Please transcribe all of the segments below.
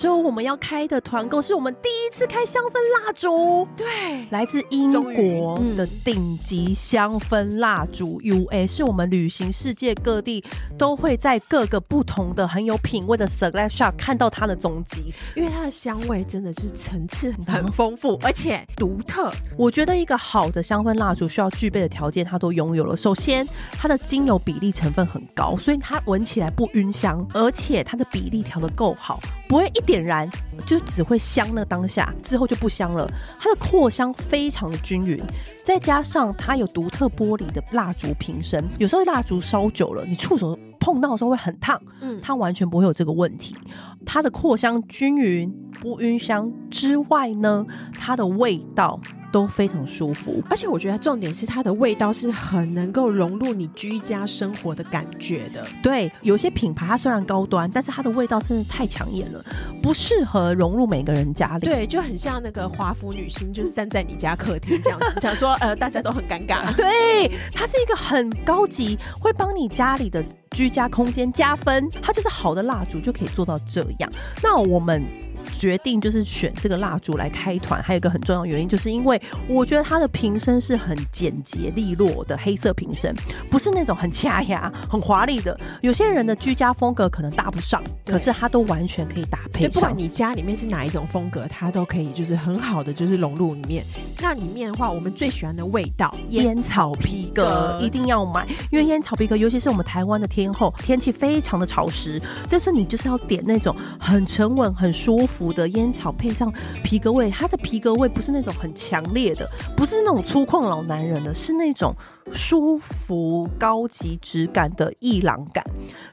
周我们要开的团购是我们第一次开香氛蜡烛，对，来自英国的顶级香氛蜡烛 UA，是我们旅行世界各地都会在各个不同的很有品味的 Select Shop 看到它的踪迹，因为它的香味真的是层次很丰富，而且独特。我觉得一个好的香氛蜡烛需要具备的条件，它都拥有了。首先，它的精油比例成分很高，所以它闻起来不晕香，而且它的比例调的够好，不会一点燃就只会香那当下，之后就不香了。它的扩香非常的均匀，再加上它有独特玻璃的蜡烛瓶身，有时候蜡烛烧久了，你触手碰到的时候会很烫，嗯，它完全不会有这个问题。它的扩香均匀，不晕香之外呢，它的味道。都非常舒服，而且我觉得重点是它的味道是很能够融入你居家生活的感觉的。对，有些品牌它虽然高端，但是它的味道真的太抢眼了，不适合融入每个人家里。对，就很像那个华服女星，就是站在你家客厅这样子，讲说呃大家都很尴尬。对，它是一个很高级，会帮你家里的居家空间加分。它就是好的蜡烛就可以做到这样。那我们。决定就是选这个蜡烛来开团，还有一个很重要的原因，就是因为我觉得它的瓶身是很简洁利落的黑色瓶身，不是那种很掐牙、很华丽的。有些人的居家风格可能搭不上，可是它都完全可以搭配上。不管你家里面是哪一种风格，它都可以就是很好的就是融入里面。那里面的话，我们最喜欢的味道，烟草皮革一定要买，因为烟草皮革，尤其是我们台湾的天后，天气非常的潮湿，这次你就是要点那种很沉稳、很舒服。的烟草配上皮革味，它的皮革味不是那种很强烈的，不是那种粗犷老男人的，是那种。舒服、高级质感的艺廊感，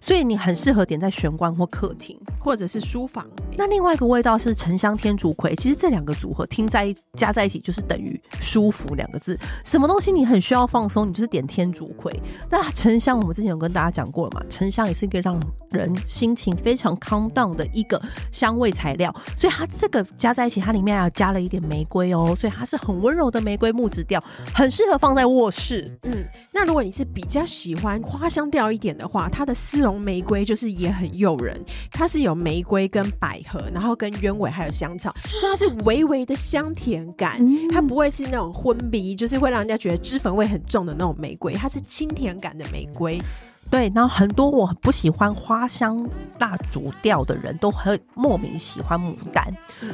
所以你很适合点在玄关或客厅，或者是书房。那另外一个味道是沉香天竺葵，其实这两个组合听在加在一起就是等于舒服两个字。什么东西你很需要放松，你就是点天竺葵。那沉香我们之前有跟大家讲过了嘛，沉香也是一个让人心情非常 calm down 的一个香味材料，所以它这个加在一起，它里面还加了一点玫瑰哦，所以它是很温柔的玫瑰木质调，很适合放在卧室。嗯，那如果你是比较喜欢花香调一点的话，它的丝绒玫瑰就是也很诱人。它是有玫瑰跟百合，然后跟鸢尾还有香草，所以它是微微的香甜感。它不会是那种昏迷，就是会让人家觉得脂粉味很重的那种玫瑰，它是清甜感的玫瑰。对，然后很多我不喜欢花香蜡烛调的人都很莫名喜欢牡丹，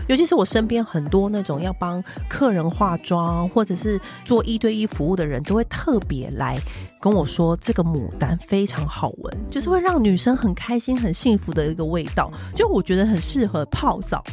尤其是我身边很多那种要帮客人化妆或者是做一对一服务的人，都会特别来跟我说，这个牡丹非常好闻，就是会让女生很开心、很幸福的一个味道，就我觉得很适合泡澡。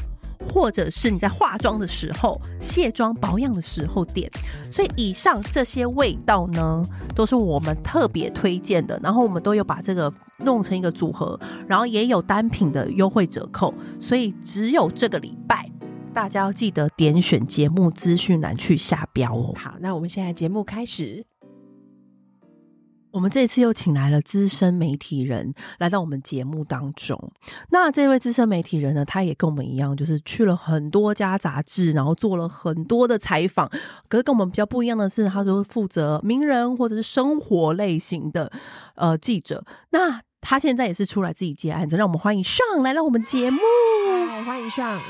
或者是你在化妆的时候、卸妆保养的时候点，所以以上这些味道呢，都是我们特别推荐的。然后我们都有把这个弄成一个组合，然后也有单品的优惠折扣。所以只有这个礼拜，大家要记得点选节目资讯栏去下标哦。好，那我们现在节目开始。我们这次又请来了资深媒体人来到我们节目当中。那这位资深媒体人呢，他也跟我们一样，就是去了很多家杂志，然后做了很多的采访。可是跟我们比较不一样的是，他都是负责名人或者是生活类型的呃记者。那他现在也是出来自己接案子，让我们欢迎上来到我们节目。欢迎上。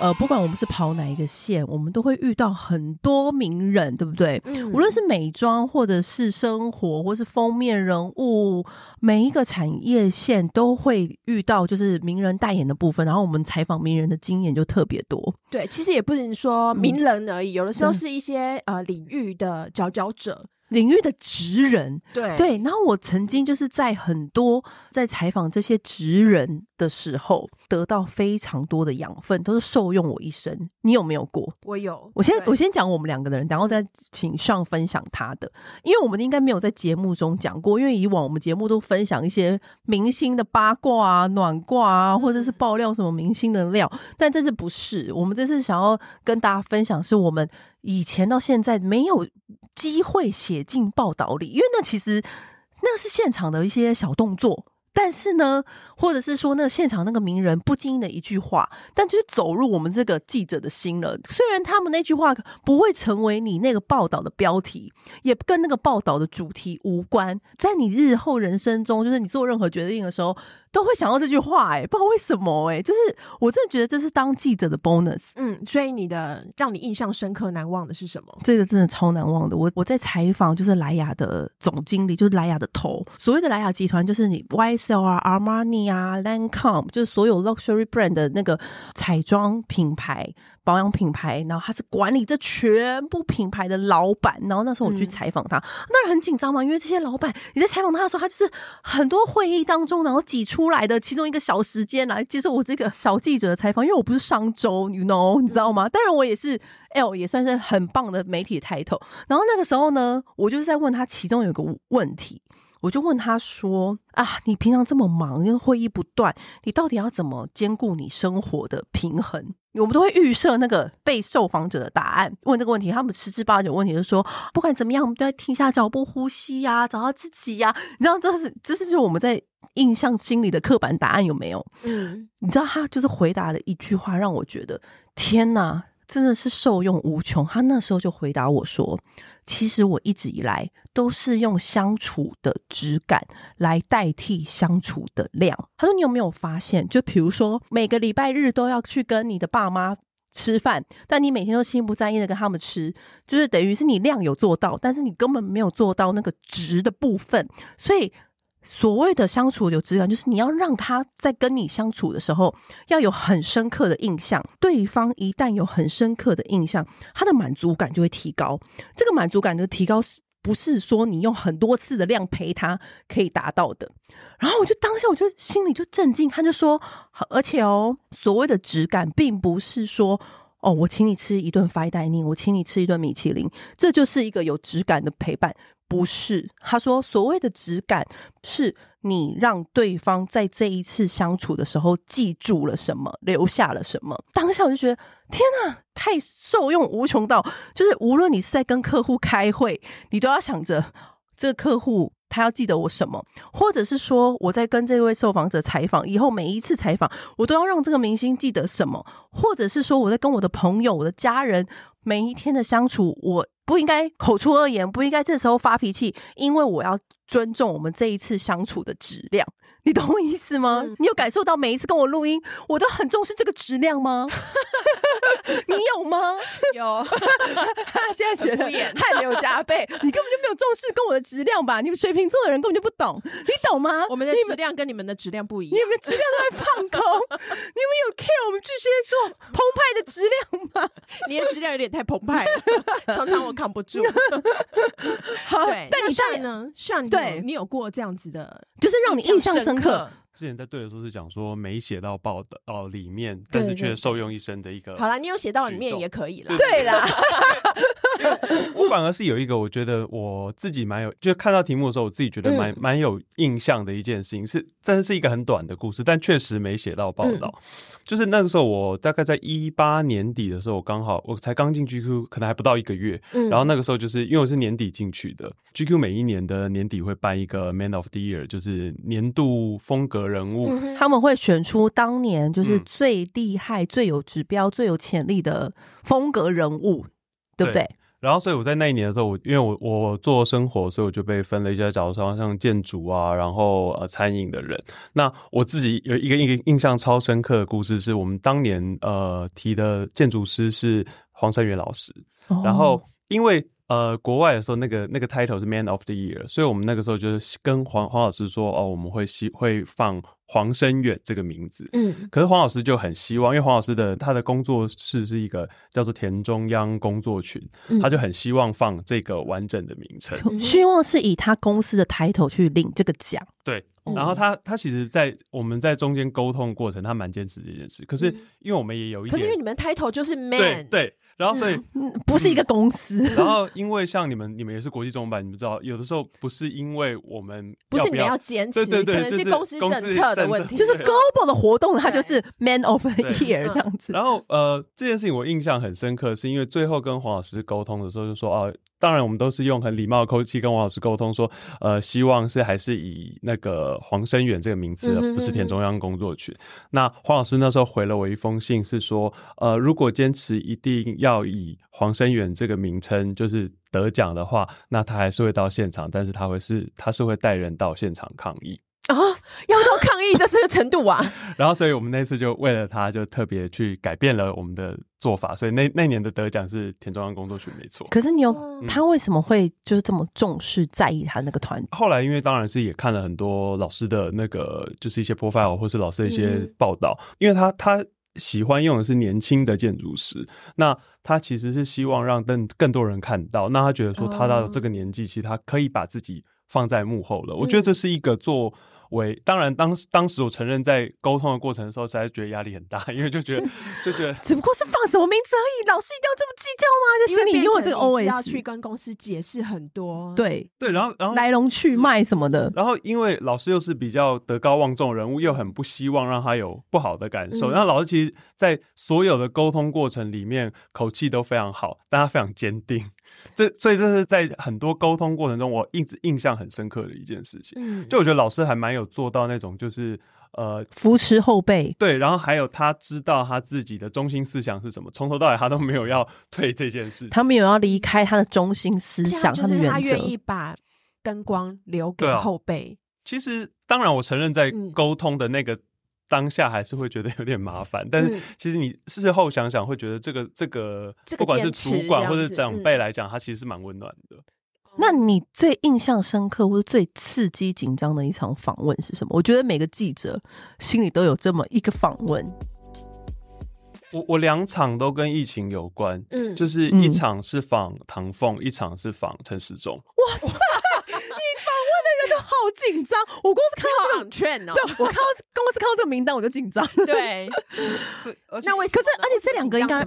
呃，不管我们是跑哪一个线，我们都会遇到很多名人，对不对？嗯，无论是美妆，或者是生活，或是封面人物，每一个产业线都会遇到，就是名人代言的部分。然后我们采访名人的经验就特别多。对，其实也不能说名人而已，嗯，有的时候是一些呃领域的佼佼者。领域的职人，对对，然后我曾经就是在很多在采访这些职人的时候，得到非常多的养分，都是受用我一生。你有没有过？我有。我先我先讲我们两个的人，然后再请上分享他的，因为我们应该没有在节目中讲过，因为以往我们节目都分享一些明星的八卦啊、暖卦啊，或者是爆料什么明星的料，但这次不是，我们这次想要跟大家分享，是我们以前到现在没有。机会写进报道里，因为那其实那是现场的一些小动作，但是呢，或者是说那个现场那个名人不经意的一句话，但就是走入我们这个记者的心了。虽然他们那句话不会成为你那个报道的标题，也跟那个报道的主题无关，在你日后人生中，就是你做任何决定的时候，都会想到这句话。哎，不知道为什么，哎，就是我真的觉得这是当记者的 bonus。嗯，所以你的让你印象深刻难忘的是什么？这个真的超难忘的。我我在采访就是莱雅的总经理，就是莱雅的头。所谓的莱雅集团，就是你 YSL 啊、Armani 啊、Lancome，就是所有 luxury brand 的那个彩妆品牌。保养品牌，然后他是管理这全部品牌的老板。然后那时候我去采访他，那、嗯、很紧张嘛，因为这些老板你在采访他的时候，他就是很多会议当中，然后挤出来的其中一个小时间来接受我这个小记者的采访。因为我不是商周，you know，你知道吗？当然我也是 L，也算是很棒的媒体的 title。然后那个时候呢，我就是在问他其中有个问题。我就问他说：“啊，你平常这么忙，因为会议不断，你到底要怎么兼顾你生活的平衡？”我们都会预设那个被受访者的答案，问这个问题，他们十之八九问题就是说，不管怎么样，我们都要停下脚步呼吸呀、啊，找到自己呀、啊。你知道这是这是就是我们在印象心里的刻板答案有没有？嗯，你知道他就是回答了一句话，让我觉得天哪，真的是受用无穷。他那时候就回答我说。其实我一直以来都是用相处的质感来代替相处的量。他说：“你有没有发现？就比如说每个礼拜日都要去跟你的爸妈吃饭，但你每天都心不在焉的跟他们吃，就是等于是你量有做到，但是你根本没有做到那个质的部分。所以。”所谓的相处有质感，就是你要让他在跟你相处的时候要有很深刻的印象。对方一旦有很深刻的印象，他的满足感就会提高。这个满足感的提高，是不是说你用很多次的量陪他可以达到的？然后我就当下，我就心里就震惊。他就说，而且哦，所谓的质感，并不是说哦，我请你吃一顿 fine dining，我请你吃一顿米其林，这就是一个有质感的陪伴。不是，他说所谓的质感是你让对方在这一次相处的时候记住了什么，留下了什么。当下我就觉得天哪，太受用无穷到，就是无论你是在跟客户开会，你都要想着这个客户他要记得我什么，或者是说我在跟这位受访者采访以后，每一次采访我都要让这个明星记得什么，或者是说我在跟我的朋友、我的家人每一天的相处，我。不应该口出恶言，不应该这时候发脾气，因为我要尊重我们这一次相处的质量。你懂我意思吗？嗯、你有感受到每一次跟我录音，我都很重视这个质量吗？你有吗？有。现在觉得汗流浃背，你根本就没有重视跟我的质量吧？你们水瓶座的人根本就不懂，你懂吗？我们的质量跟你们的质量不一样，你们质量都在放空。你们有 care 我们巨蟹座澎湃的质量吗？你的质量有点太澎湃了，常常我扛不住。好，对，但你上呢？上对，你有过这样子的，就是让你印象深刻。之前在对的时候是讲说没写到报的哦里面，但是却受用一生的一个。好啦，你有写到里面也可以啦。对啦，我 反而是有一个，我觉得我自己蛮有，就看到题目的时候，我自己觉得蛮蛮、嗯、有印象的一件事情是，但是是一个很短的故事，但确实没写到报道。嗯、就是那个时候，我大概在一八年底的时候，我刚好我才刚进 GQ，可能还不到一个月。嗯、然后那个时候就是因为我是年底进去的，GQ 每一年的年底会办一个 Man of the Year，就是年度风格人物，嗯、他们会选出当年就是最厉害、嗯、最有指标、最有潜力的风格人物，对不对？对然后，所以我在那一年的时候，我因为我我做生活，所以我就被分了一些假如说，像建筑啊，然后呃餐饮的人。那我自己有一个印印象超深刻的故事，是我们当年呃提的建筑师是黄山元老师。哦、然后因为呃国外的时候，那个那个 title 是 Man of the Year，所以我们那个时候就是跟黄黄老师说哦，我们会希会放。黄生远这个名字，嗯，可是黄老师就很希望，因为黄老师的他的工作室是一个叫做田中央工作群，嗯、他就很希望放这个完整的名称，希望是以他公司的 title 去领这个奖。对，然后他他其实，在我们在中间沟通过程，他蛮坚持这件事。可是因为我们也有一点，可是因为你们抬头就是 man，对对。然后，所以、嗯、不是一个公司。然后，因为像你们，你们也是国际中文版，你们知道，有的时候不是因为我们要不要，不是你们要坚持，对对对，可能是公司政策的问题。就是 global 的活动，它就是 Man of the Year 这样子。然后，呃，这件事情我印象很深刻，是因为最后跟黄老师沟通的时候，就说啊。当然我们都是用很礼貌的口气跟王老师沟通说，呃，希望是还是以那个黄生远这个名字，而不是田中央工作群。嗯、哼哼那黄老师那时候回了我一封信，是说，呃，如果坚持一定要以黄生远这个名称就是得奖的话，那他还是会到现场，但是他会是他是会带人到现场抗议。啊，要到抗议的这个程度啊！然后，所以我们那次就为了他，就特别去改变了我们的做法。所以那那年的得奖是田中央工作群，没错。可是你有、嗯、他为什么会就是这么重视在意他那个团？后来因为当然是也看了很多老师的那个就是一些 profile 或是老师的一些报道，嗯、因为他他喜欢用的是年轻的建筑师，那他其实是希望让更更多人看到。那他觉得说他到这个年纪，其实他可以把自己放在幕后了。嗯、我觉得这是一个做。为当然，当时当时我承认，在沟通的过程的时候，实在是觉得压力很大，因为就觉得就觉得 只不过是放什么名字而已，老师一定要这么计较吗？就心里，因为这个 OS 要去跟公司解释很多，对对，然后然后来龙去脉什么的，然后因为老师又是比较德高望重人物，又很不希望让他有不好的感受，然后老师其实，在所有的沟通过程里面，口气都非常好，但他非常坚定。这所以这是在很多沟通过程中，我一直印象很深刻的一件事情。嗯，就我觉得老师还蛮有做到那种，就是呃扶持后辈，对，然后还有他知道他自己的中心思想是什么，从头到尾他都没有要 退这件事，他没有要离开他的中心思想，他的原则，他愿意把灯光留给后辈。啊，其实，当然我承认在沟通的那个。嗯当下还是会觉得有点麻烦，但是其实你事后想想，会觉得这个这个，不管是主管或者长辈来讲，他其实是蛮温暖的。那你最印象深刻或者最刺激紧张的一场访问是什么？我觉得每个记者心里都有这么一个访问。我我两场都跟疫情有关，嗯，就是一场是访唐凤，一场是访陈时中。哇塞！好紧张！我公司看到这个券哦，对，我看到公司看到这个名单我就紧张。对，那为什么？可是而且这两个应该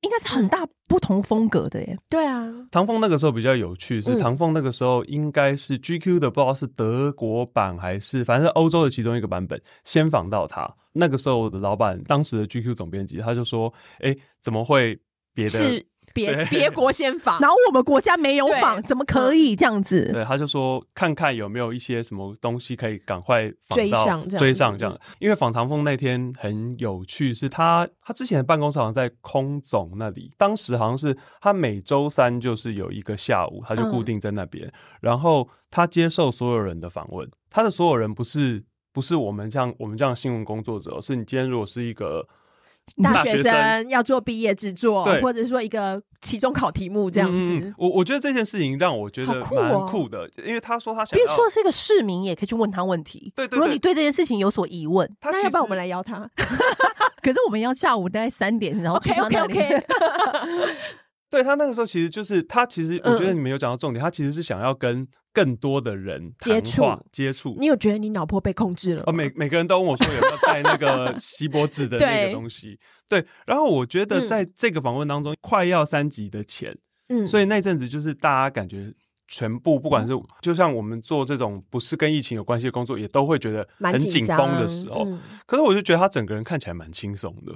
应该是很大不同风格的耶。对啊，唐凤那个时候比较有趣，是唐凤那个时候应该是 GQ 的，不知道是德国版还是反正是欧洲的其中一个版本，先访到他。那个时候的老板，当时的 GQ 总编辑，他就说：“哎，怎么会别的？”别别国先访，然后我们国家没有访，怎么可以这样子？对，他就说看看有没有一些什么东西可以赶快追上，追上这样。因为访唐凤那天很有趣，是他他之前的办公室好像在空总那里，当时好像是他每周三就是有一个下午，他就固定在那边，然后他接受所有人的访问。他的所有人不是不是我们像我们这样新闻工作者，是你今天如果是一个。大学生要做毕业制作，或者说一个期中考题目这样子。我我觉得这件事情让我觉得蛮酷的，因为他说他想，别说是一个市民，也可以去问他问题。对，如果你对这件事情有所疑问，那要不然我们来邀他。可是我们要下午大概三点，然后 OK OK OK。对，他那个时候其实就是他其实我觉得你没有讲到重点，他其实是想要跟。更多的人接触接触，你有觉得你脑波被控制了？哦，每每个人都问我说有没有带那个锡箔纸的那个东西。对，对，然后我觉得在这个访问当中，嗯、快要三级的钱，嗯，所以那阵子就是大家感觉全部不管是就像我们做这种不是跟疫情有关系的工作，也都会觉得很紧绷的时候。嗯、可是我就觉得他整个人看起来蛮轻松的，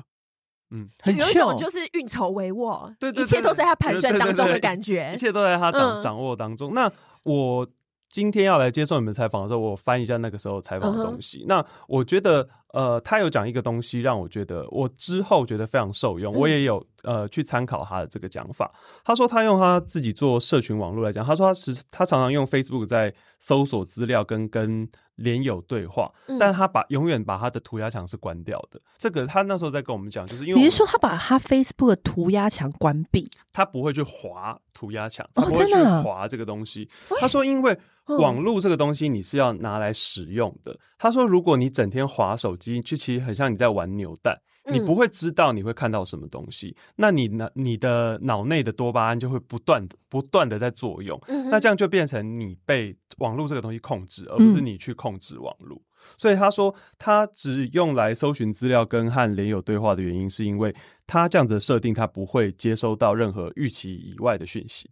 嗯，很有一种就是运筹帷幄，对，对，对，对，一切都在他盘算当中的感觉，一切都在他掌、嗯、掌握当中。那我今天要来接受你们采访的时候，我翻一下那个时候采访的东西。Uh. 那我觉得，呃，他有讲一个东西，让我觉得我之后觉得非常受用。我也有呃去参考他的这个讲法。他说他用他自己做社群网络来讲，他说他是他常常用 Facebook 在搜索资料跟跟。连友对话，但他把永远把他的涂鸦墙是关掉的。这个他那时候在跟我们讲，就是因为你是说他把他 Facebook 的涂鸦墙关闭，他不会去划涂鸦墙，他不会去滑这个东西。他说，因为网络这个东西你是要拿来使用的。他说，如果你整天划手机，就其实很像你在玩扭蛋。你不会知道你会看到什么东西，嗯、那你呢你的脑内的多巴胺就会不断不断的在作用，嗯、那这样就变成你被网络这个东西控制，而不是你去控制网络。嗯、所以他说他只用来搜寻资料跟和连友对话的原因，是因为他这样子的设定，他不会接收到任何预期以外的讯息。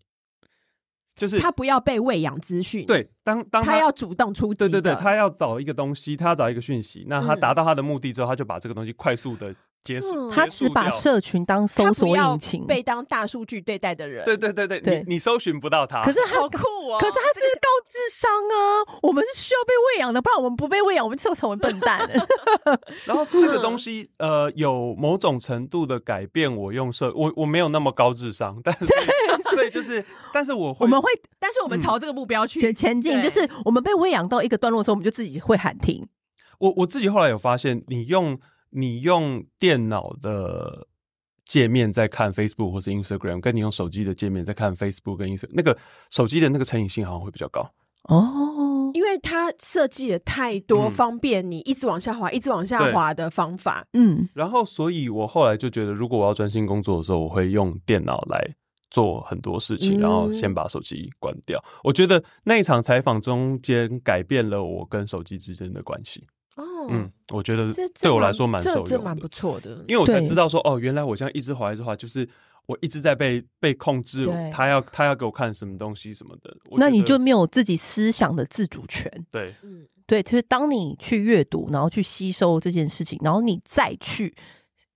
就是他不要被喂养资讯，对，当当他，他要主动出击，对对对，他要找一个东西，他要找一个讯息，那他达到他的目的之后，嗯、他就把这个东西快速的结束，他只把社群当搜索引擎，被当大数据对待的人。对对对对，对你你搜寻不到他，可是好酷哦！可是他这是高智商啊，我们是需要被喂养的，不然我们不被喂养，我们就成为笨蛋。然后这个东西呃，有某种程度的改变，我用社我我没有那么高智商，但是所以就是，但是我会我们会，但是我们朝这个目标去前进，就是我们被喂养到一个段落的时候，我们就自己会喊停。我我自己后来有发现，你用。你用电脑的界面在看 Facebook 或是 Instagram，跟你用手机的界面在看 Facebook 跟 Instagram，那个手机的那个成瘾性好像会比较高哦，因为它设计了太多方便你一直往下滑、嗯、一直往下滑的方法。嗯，然后所以我后来就觉得，如果我要专心工作的时候，我会用电脑来做很多事情，然后先把手机关掉。嗯、我觉得那一场采访中间改变了我跟手机之间的关系。哦，嗯，我觉得对我来说蛮受用的，这蛮不错的，因为我才知道说，哦，原来我这样一直滑一直滑，就是我一直在被被控制，他要他要给我看什么东西什么的，那你就没有自己思想的自主权。对，嗯，对，就是当你去阅读，然后去吸收这件事情，然后你再去。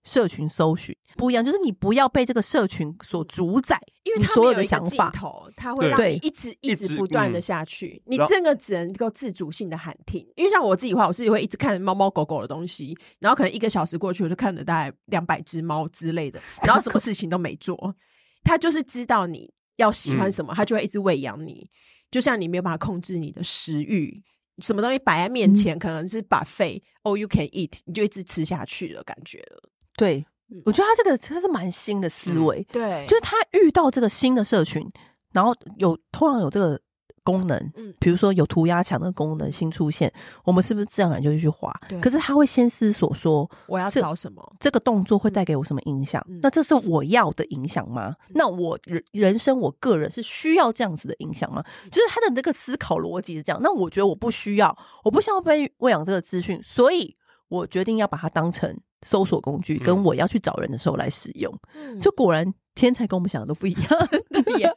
社群搜寻不一样，就是你不要被这个社群所主宰，因为他所有的想法，它会让你一直一直不断的下去。你这个只能够自主性的喊停，因为像我自己的话，我自己会一直看猫猫狗狗的东西，然后可能一个小时过去，我就看了大概两百只猫之类的，然后什么事情都没做。他就是知道你要喜欢什么，他就会一直喂养你。就像你没有办法控制你的食欲，什么东西摆在面前，可能是 buffet，all you can eat，你就一直吃下去的感觉了。对，我觉得他这个真是蛮新的思维。嗯、对，就是他遇到这个新的社群，然后有突然有这个功能，嗯，比如说有涂鸦墙的功能新出现，我们是不是自然而然就去滑？对。可是他会先思索说，我要找什么？这个动作会带给我什么影响？嗯、那这是我要的影响吗？嗯、那我人人生，我个人是需要这样子的影响吗？嗯、就是他的那个思考逻辑是这样。那我觉得我不需要，我不需要被喂养这个资讯，所以我决定要把它当成。搜索工具跟我要去找人的时候来使用，嗯、就果然天才跟我们想的都不一样，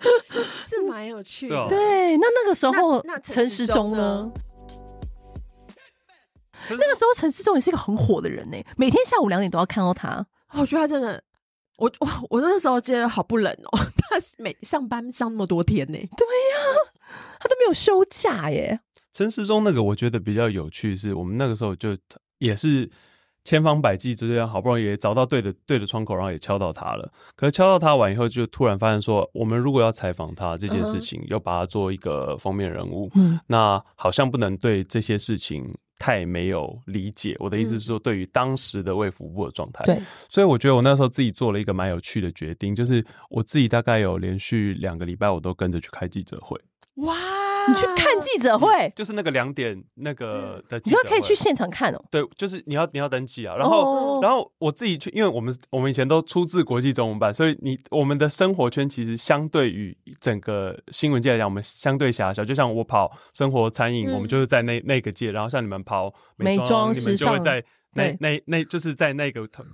是蛮有趣的。对，那那个时候陈时中呢？那个时候陈世忠也是一个很火的人呢，每天下午两点都要看到他。我觉得他真的，我我我那时候觉得好不冷哦。他每上班上那么多天呢，对呀，他都没有休假耶。陈时中那个我觉得比较有趣，是我们那个时候就也是。千方百计之间，好不容易也找到对的对的窗口，然后也敲到他了。可是敲到他完以后，就突然发现说，我们如果要采访他这件事情，要、uh. 把他做一个封面人物，嗯，那好像不能对这些事情太没有理解。我的意思是说，对于当时的卫福部的状态，对、嗯，所以我觉得我那时候自己做了一个蛮有趣的决定，就是我自己大概有连续两个礼拜，我都跟着去开记者会。哇！你去看记者会，就是那个两点那个的，你要可以去现场看哦。对，就是你要你要登记啊。然后，然后我自己去，因为我们我们以前都出自国际中文版，所以你我们的生活圈其实相对于整个新闻界来讲，我们相对狭小。就像我跑生活餐饮，我们就是在那那个界，然后像你们跑美妆，你们就会在。那那那就是在那个同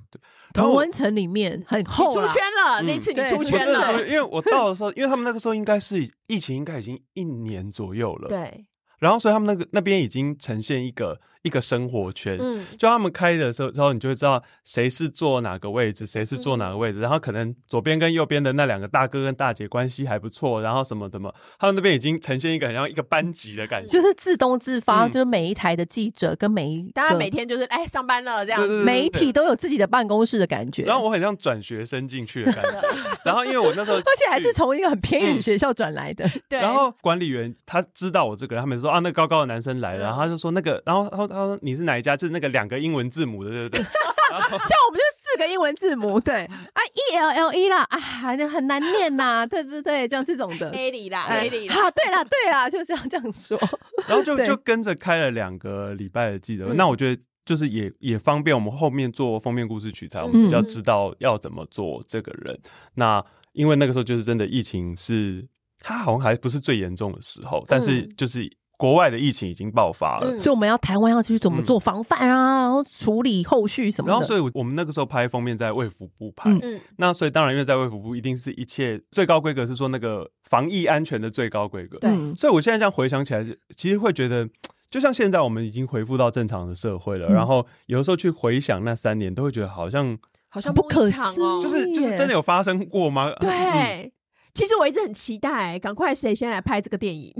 同温层里面很厚，出圈了。那次你出圈了，因为我到的时候，因为他们那个时候应该是疫情，应该已经一年左右了。对。然后，所以他们那个那边已经呈现一个一个生活圈，嗯，就他们开的时候，之后你就会知道谁是坐哪个位置，谁是坐哪个位置，然后可能左边跟右边的那两个大哥跟大姐关系还不错，然后什么什么，他们那边已经呈现一个很像一个班级的感觉，就是自动自发，就是每一台的记者跟每一大家每天就是哎上班了这样，媒体都有自己的办公室的感觉。然后我很像转学生进去的感觉，然后因为我那时候 而且还是从一个很偏远学校转来的，对。然后管理员他知道我这个人，他们说啊，那高高的男生。来了，然后他就说那个，然后他说他说你是哪一家？就是那个两个英文字母的，对不对？像我们就四个英文字母，对啊，E L L E 啦，啊，很很难念呐，对 不对？像这种的，A 里啦，A 里，好，对啦，对啦，就这样这样说。然后就就跟着开了两个礼拜的记者，那我觉得就是也也方便我们后面做封面故事取材，我们比较知道要怎么做这个人。那因为那个时候就是真的疫情是，他好像还不是最严重的时候，但是就是。国外的疫情已经爆发了，嗯、所以我们要台湾要去怎么做防范啊，然后、嗯、处理后续什么的。然后，所以我们那个时候拍封面在卫福部拍，嗯，那所以当然，因为在卫福部一定是一切最高规格，是说那个防疫安全的最高规格。对，所以我现在这样回想起来，其实会觉得。就像现在我们已经恢复到正常的社会了，嗯、然后有的时候去回想那三年，都会觉得好像好像不可思议，就是就是真的有发生过吗？对，嗯、其实我一直很期待，赶快谁先来拍这个电影。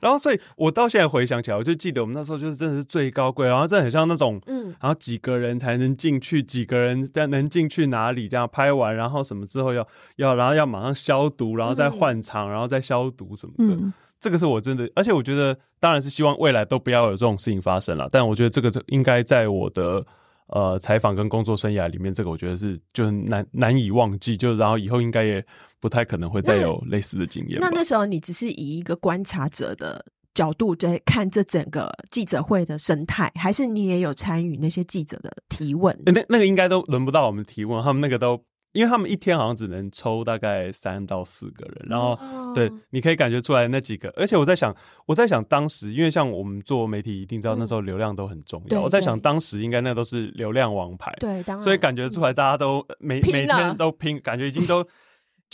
然后，所以我到现在回想起来，我就记得我们那时候就是真的是最高贵，然后真的很像那种，嗯，然后几个人才能进去，几个人在能进去哪里？这样拍完，然后什么之后要要，然后要马上消毒，然后再换场，嗯、然后再消毒什么的。嗯、这个是我真的，而且我觉得，当然是希望未来都不要有这种事情发生了。但我觉得这个这应该在我的呃采访跟工作生涯里面，这个我觉得是就很难难以忘记，就然后以后应该也。不太可能会再有类似的经验。那那时候你只是以一个观察者的角度在看这整个记者会的生态，还是你也有参与那些记者的提问？那那个应该都轮不到我们提问，他们那个都，因为他们一天好像只能抽大概三到四个人，然后、哦、对，你可以感觉出来那几个。而且我在想，我在想当时，因为像我们做媒体一定知道那时候流量都很重要。嗯、我在想当时应该那都是流量王牌，对，所以感觉出来大家都每每天都拼，感觉已经都。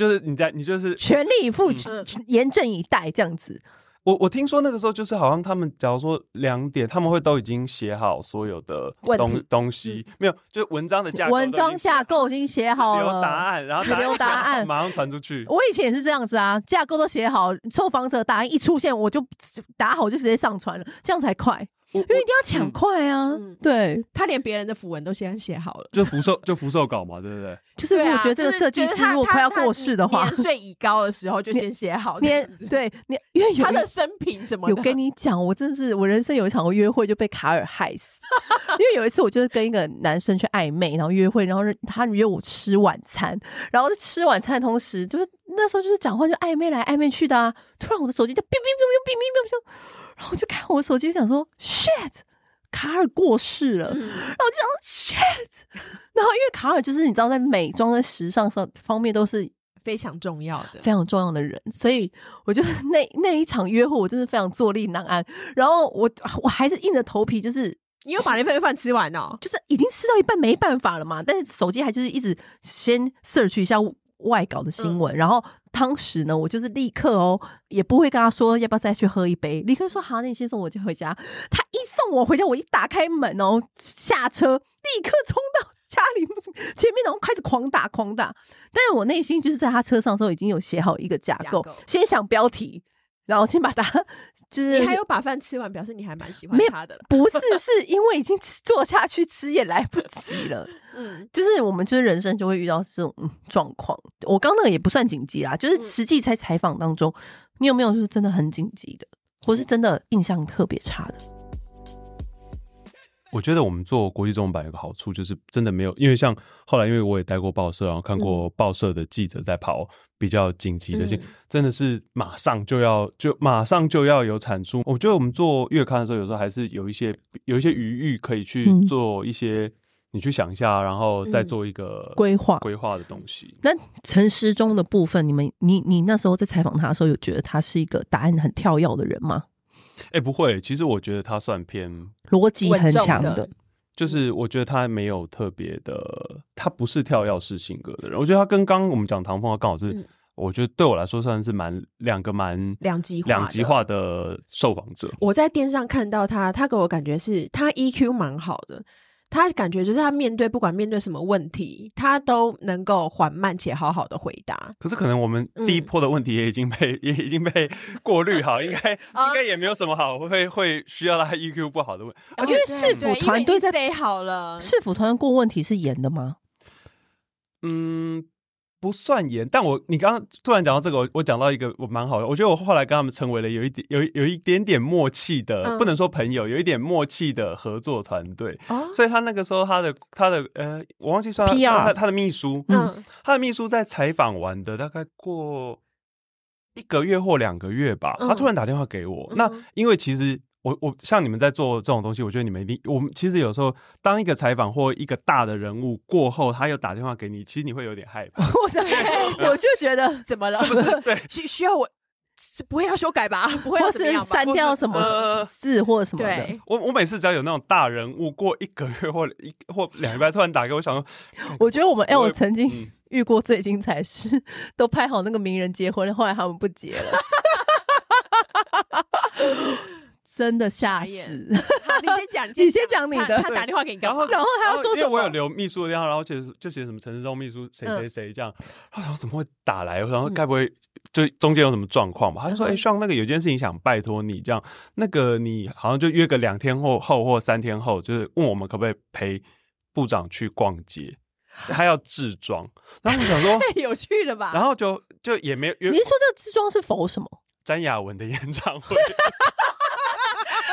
就是你在，你就是全力以赴，严阵以待这样子。我我听说那个时候就是好像他们，假如说两点，他们会都已经写好所有的东东西，没有，就文章的架构，文章架构已经写好了，留答案，然后只留答案，马上传出去。我以前也是这样子啊，架构都写好，受访者答案一出现，我就打好就直接上传了，这样才快。因为一定要抢快啊！嗯、对，他连别人的符文都先写好了，就福寿 就福寿稿嘛，对不对？就是如果觉得这个设计师如果快要过世的话，年岁已高的时候就先写好。年对，你因为有他的生平什么的，有跟你讲，我真的是我人生有一场约会就被卡尔害死。因为有一次我就是跟一个男生去暧昧，然后约会，然后他约我吃晚餐，然后在吃晚餐的同时，就是那时候就是讲话就暧昧来暧昧去的啊。突然我的手机就哔哔哔哔哔哔哔。然后我就看我手机，想说 shit，卡尔过世了。嗯、然后就想 shit，然后因为卡尔就是你知道，在美妆在时尚上方面都是非常重要的、非常重要的人，所以我就 那那一场约会，我真的非常坐立难安。然后我我还是硬着头皮，就是你又把那份饭吃完哦，就是已经吃到一半没办法了嘛。但是手机还就是一直先 search 一下。外稿的新闻，嗯、然后当时呢，我就是立刻哦，也不会跟他说要不要再去喝一杯，立刻说好，那你先送我就回家。他一送我回家，我一打开门哦，下车立刻冲到 家里前面，然后开始狂打狂打。但是我内心就是在他车上的时候已经有写好一个架构，架构先想标题。然后先把它，就是你还有把饭吃完，表示你还蛮喜欢他的了。不是，是因为已经坐下去吃也来不及了。嗯，就是我们就是人生就会遇到这种状况。我刚那个也不算紧急啦，就是实际在采访当中，你有没有就是真的很紧急的，或是真的印象特别差的？我觉得我们做国际中文版有个好处，就是真的没有，因为像后来，因为我也待过报社，然后看过报社的记者在跑比较紧急的信，嗯、真的是马上就要就马上就要有产出。我觉得我们做月刊的时候，有时候还是有一些有一些余裕可以去做一些，嗯、你去想一下，然后再做一个规划规划的东西。那陈时中的部分，你们你你那时候在采访他的时候，有觉得他是一个答案很跳跃的人吗？哎，欸、不会，其实我觉得他算偏逻辑很强的，就是我觉得他没有特别的，他不是跳跃式性格的人。我觉得他跟刚刚我们讲唐凤，他刚好是，嗯、我觉得对我来说算是蛮两个蛮两极两极化的受访者。我在电视上看到他，他给我感觉是他 EQ 蛮好的。他感觉就是他面对不管面对什么问题，他都能够缓慢且好好的回答。可是可能我们第一波的问题也已经被、嗯、也已经被过滤好，应该应该也没有什么好会会需要他 EQ 不好的问题。而且市府团队在备好了，市府团队过问题是严的吗？嗯。不算严，但我你刚刚突然讲到这个，我我讲到一个我蛮好的，我觉得我后来跟他们成为了有一点有有一点点默契的，嗯、不能说朋友，有一点默契的合作团队。哦、所以他那个时候他的他的呃，我忘记算他 PR 他，他的秘书，嗯，他的秘书在采访完的大概过一个月或两个月吧，嗯、他突然打电话给我，嗯、那因为其实。我我像你们在做这种东西，我觉得你们一定，我们其实有时候当一个采访或一个大的人物过后，他又打电话给你，其实你会有点害怕。我我就觉得怎么了？是不是？对，需需要我是不会要修改吧？不会，或是删掉什么字或者什么的。对，我我每次只要有那种大人物过一个月或一或两礼拜突然打给我，想说，我觉得我们哎，我曾经遇过最精彩是都拍好那个名人结婚，后来他们不结了。真的吓死！好，你先讲，你 先讲你的。他打电话给你干嘛？然后然后他要说什么？因为我有留秘书的电话，然后写就写什么陈世忠秘书谁谁谁这样。然后怎么会打来？然后该不会就中间有什么状况吧？他就说：“哎，像那个有件事情想拜托你，这样那个你好像就约个两天后后或三天后，就是问我们可不可以陪部长去逛街。”他要置装，然后我想说太有趣了吧？然后就就也没有。你是说这个置装是否什么？詹雅雯的演唱会。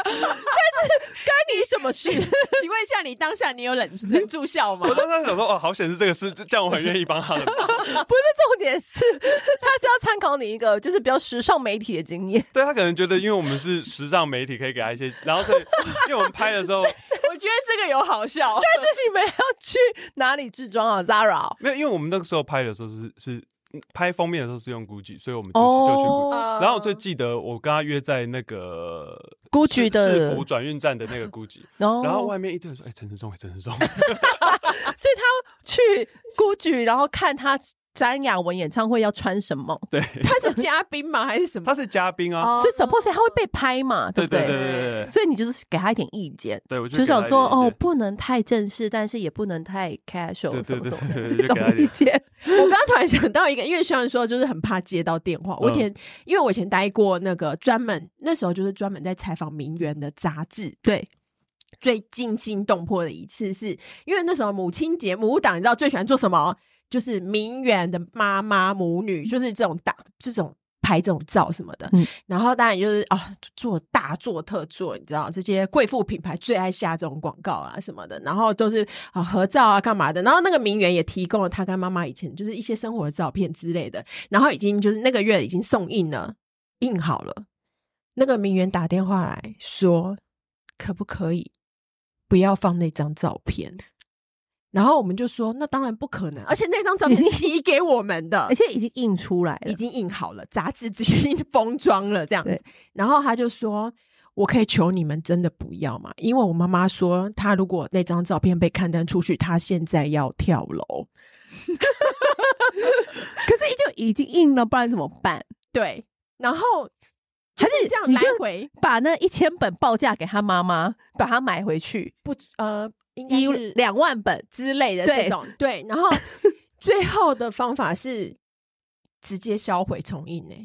但是干你什么事？请问一下，你当下你有忍忍住笑吗？我当时想说，哦，好显示这个事，这样我很愿意帮他的。不是重点是，他是要参考你一个就是比较时尚媒体的经验。对他可能觉得，因为我们是时尚媒体，可以给他一些。然后所以，因为我们拍的时候，我觉得这个有好笑。但是你们要去哪里置装啊？Zara？没有，因为我们那个时候拍的时候是是。拍封面的时候是用 Gucci，所以我们就去就去 Gucci。Oh, 然后我最记得我跟他约在那个 Gucci 的市府转运站的那个 Gucci，然后外面一堆人说：“哎、欸，陈时中，陈世忠。”所以他去 Gucci，然后看他。詹雅雯演唱会要穿什么？对，他是嘉宾吗？还是什么？他是嘉宾啊，所以 suppose 他会被拍嘛，对不对？对对对对。所以你就是给他一点意见，对，我就想说哦，不能太正式，但是也不能太 casual，什么什么的 这种意见。我刚刚突然想到一个，因为虽然说就是很怕接到电话，我以前因为我以前待过那个专门那时候就是专门在采访名媛的杂志，对，最惊心动魄的一次是因为那时候母亲节母党，你知道最喜欢做什么？就是名媛的妈妈母女，就是这种大这种拍这种照什么的，嗯、然后当然就是啊做大做特做，你知道这些贵妇品牌最爱下这种广告啊什么的，然后都是啊合照啊干嘛的，然后那个名媛也提供了她跟妈妈以前就是一些生活的照片之类的，然后已经就是那个月已经送印了，印好了，那个名媛打电话来说，可不可以不要放那张照片？然后我们就说，那当然不可能，而且那张照片是你给我们的，而且已经印出来了，已经印好了，杂志直接封装了这样子。然后他就说：“我可以求你们真的不要嘛，因为我妈妈说，她如果那张照片被刊登出去，她现在要跳楼。”可是就已经印了，不然怎么办？对，然后还是这样来回把那一千本报价给他妈妈，把它买回去，不呃。一两万本之类的这种，对，对，然后 最后的方法是直接销毁重印呢？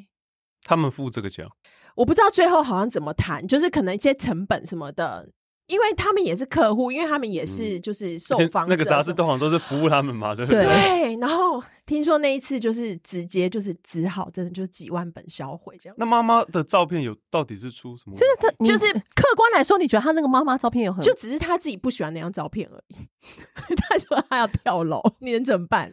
他们付这个价，我不知道最后好像怎么谈，就是可能一些成本什么的。因为他们也是客户，因为他们也是就是受访、嗯、那个杂志通常都是服务他们嘛，对不对？对。然后听说那一次就是直接就是只好真的就几万本销毁这样。那妈妈的照片有到底是出什么？真的，他就是 客观来说，你觉得他那个妈妈照片有很？就只是他自己不喜欢那张照片而已。他说他要跳楼，你能怎么办？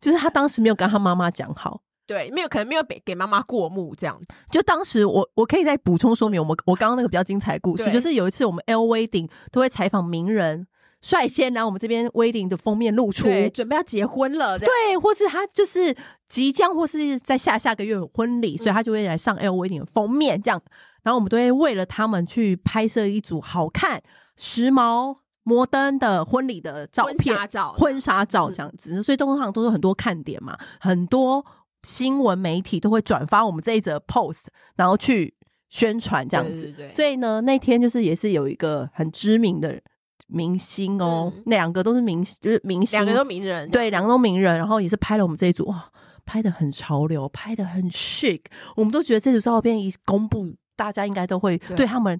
就是他当时没有跟他妈妈讲好。对，没有可能没有给给妈妈过目这样子。就当时我我可以再补充说明，我们我刚刚那个比较精彩的故事，就是有一次我们 L Wedding 都会采访名人，率先来我们这边 Wedding 的封面露出，准备要结婚了，对，或是他就是即将或是在下下个月有婚礼，嗯、所以他就会来上 L Wedding 的封面这样。然后我们都会为了他们去拍摄一组好看、时髦、摩登的婚礼的照片、婚纱照、婚纱照这样子，嗯、所以通常都是很多看点嘛，很多。新闻媒体都会转发我们这一则 post，然后去宣传这样子。对对对，所以呢，那天就是也是有一个很知名的明星哦，两个都是明就是明星，两个都名人，对，两个都名人，然后也是拍了我们这一组，哇，拍的很潮流，拍的很 chic，我们都觉得这组照片一公布，大家应该都会对他们。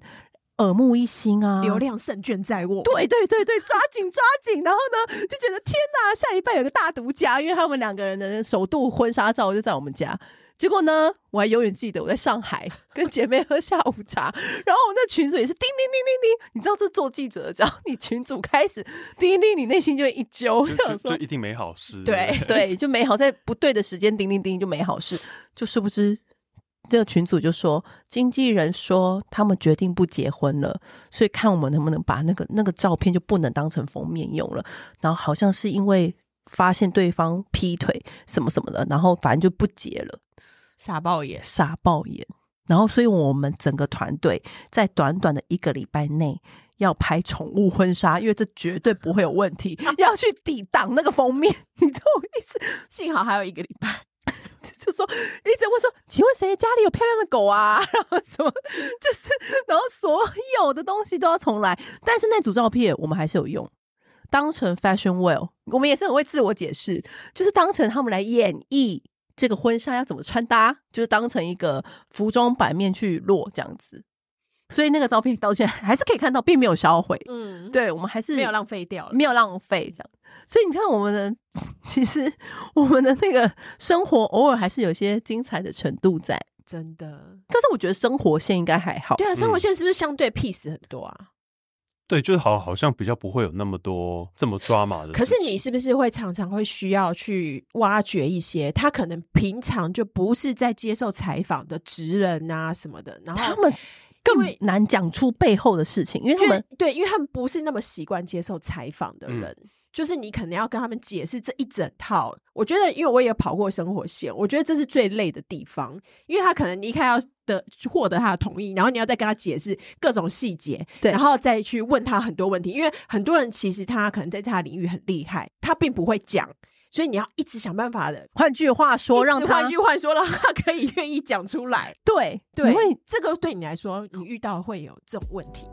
耳目一新啊，流量胜券在握。对对对对，抓紧抓紧。然后呢，就觉得天哪，下一拜有个大独家，因为他们两个人的首度婚纱照就在我们家。结果呢，我还永远记得我在上海跟姐妹喝下午茶，然后我那群主也是叮叮叮叮叮。你知道这做记者的，只要你群主开始叮叮叮，你内心就会一揪，就，就，就一定没好事。对对，就没好，在不对的时间叮叮叮就没好事，就殊不知。这个群组就说，经纪人说他们决定不结婚了，所以看我们能不能把那个那个照片就不能当成封面用了。然后好像是因为发现对方劈腿什么什么的，然后反正就不结了，傻爆眼，傻爆眼。然后所以我们整个团队在短短的一个礼拜内要拍宠物婚纱，因为这绝对不会有问题，要去抵挡那个封面。你知道我意思？幸好还有一个礼拜。就说一直问说，请问谁家里有漂亮的狗啊？然后什么就是，然后所有的东西都要重来。但是那组照片我们还是有用，当成 fashion well，我们也是很会自我解释，就是当成他们来演绎这个婚纱要怎么穿搭，就是当成一个服装版面去落这样子。所以那个照片到现在还是可以看到，并没有销毁。嗯，对，我们还是没有浪费掉，没有浪费这样。所以你看，我们的 其实我们的那个生活偶尔还是有些精彩的程度在，真的。可是我觉得生活线应该还好。对啊，生活线是不是相对 peace 很多啊？对，就是好，好像比较不会有那么多这么抓马的。可是你是不是会常常会需要去挖掘一些他可能平常就不是在接受采访的职人啊什么的，然后他们。更难讲出背后的事情，因为他们对，因为他们不是那么习惯接受采访的人，嗯、就是你可能要跟他们解释这一整套。我觉得，因为我也跑过生活线，我觉得这是最累的地方，因为他可能离开要的获得他的同意，然后你要再跟他解释各种细节，对，然后再去问他很多问题，因为很多人其实他可能在他的领域很厉害，他并不会讲。所以你要一直想办法的，换句话说，让他换句话说，让他可以愿意讲出来。对对，因为这个对你来说，你遇到会有这种问题。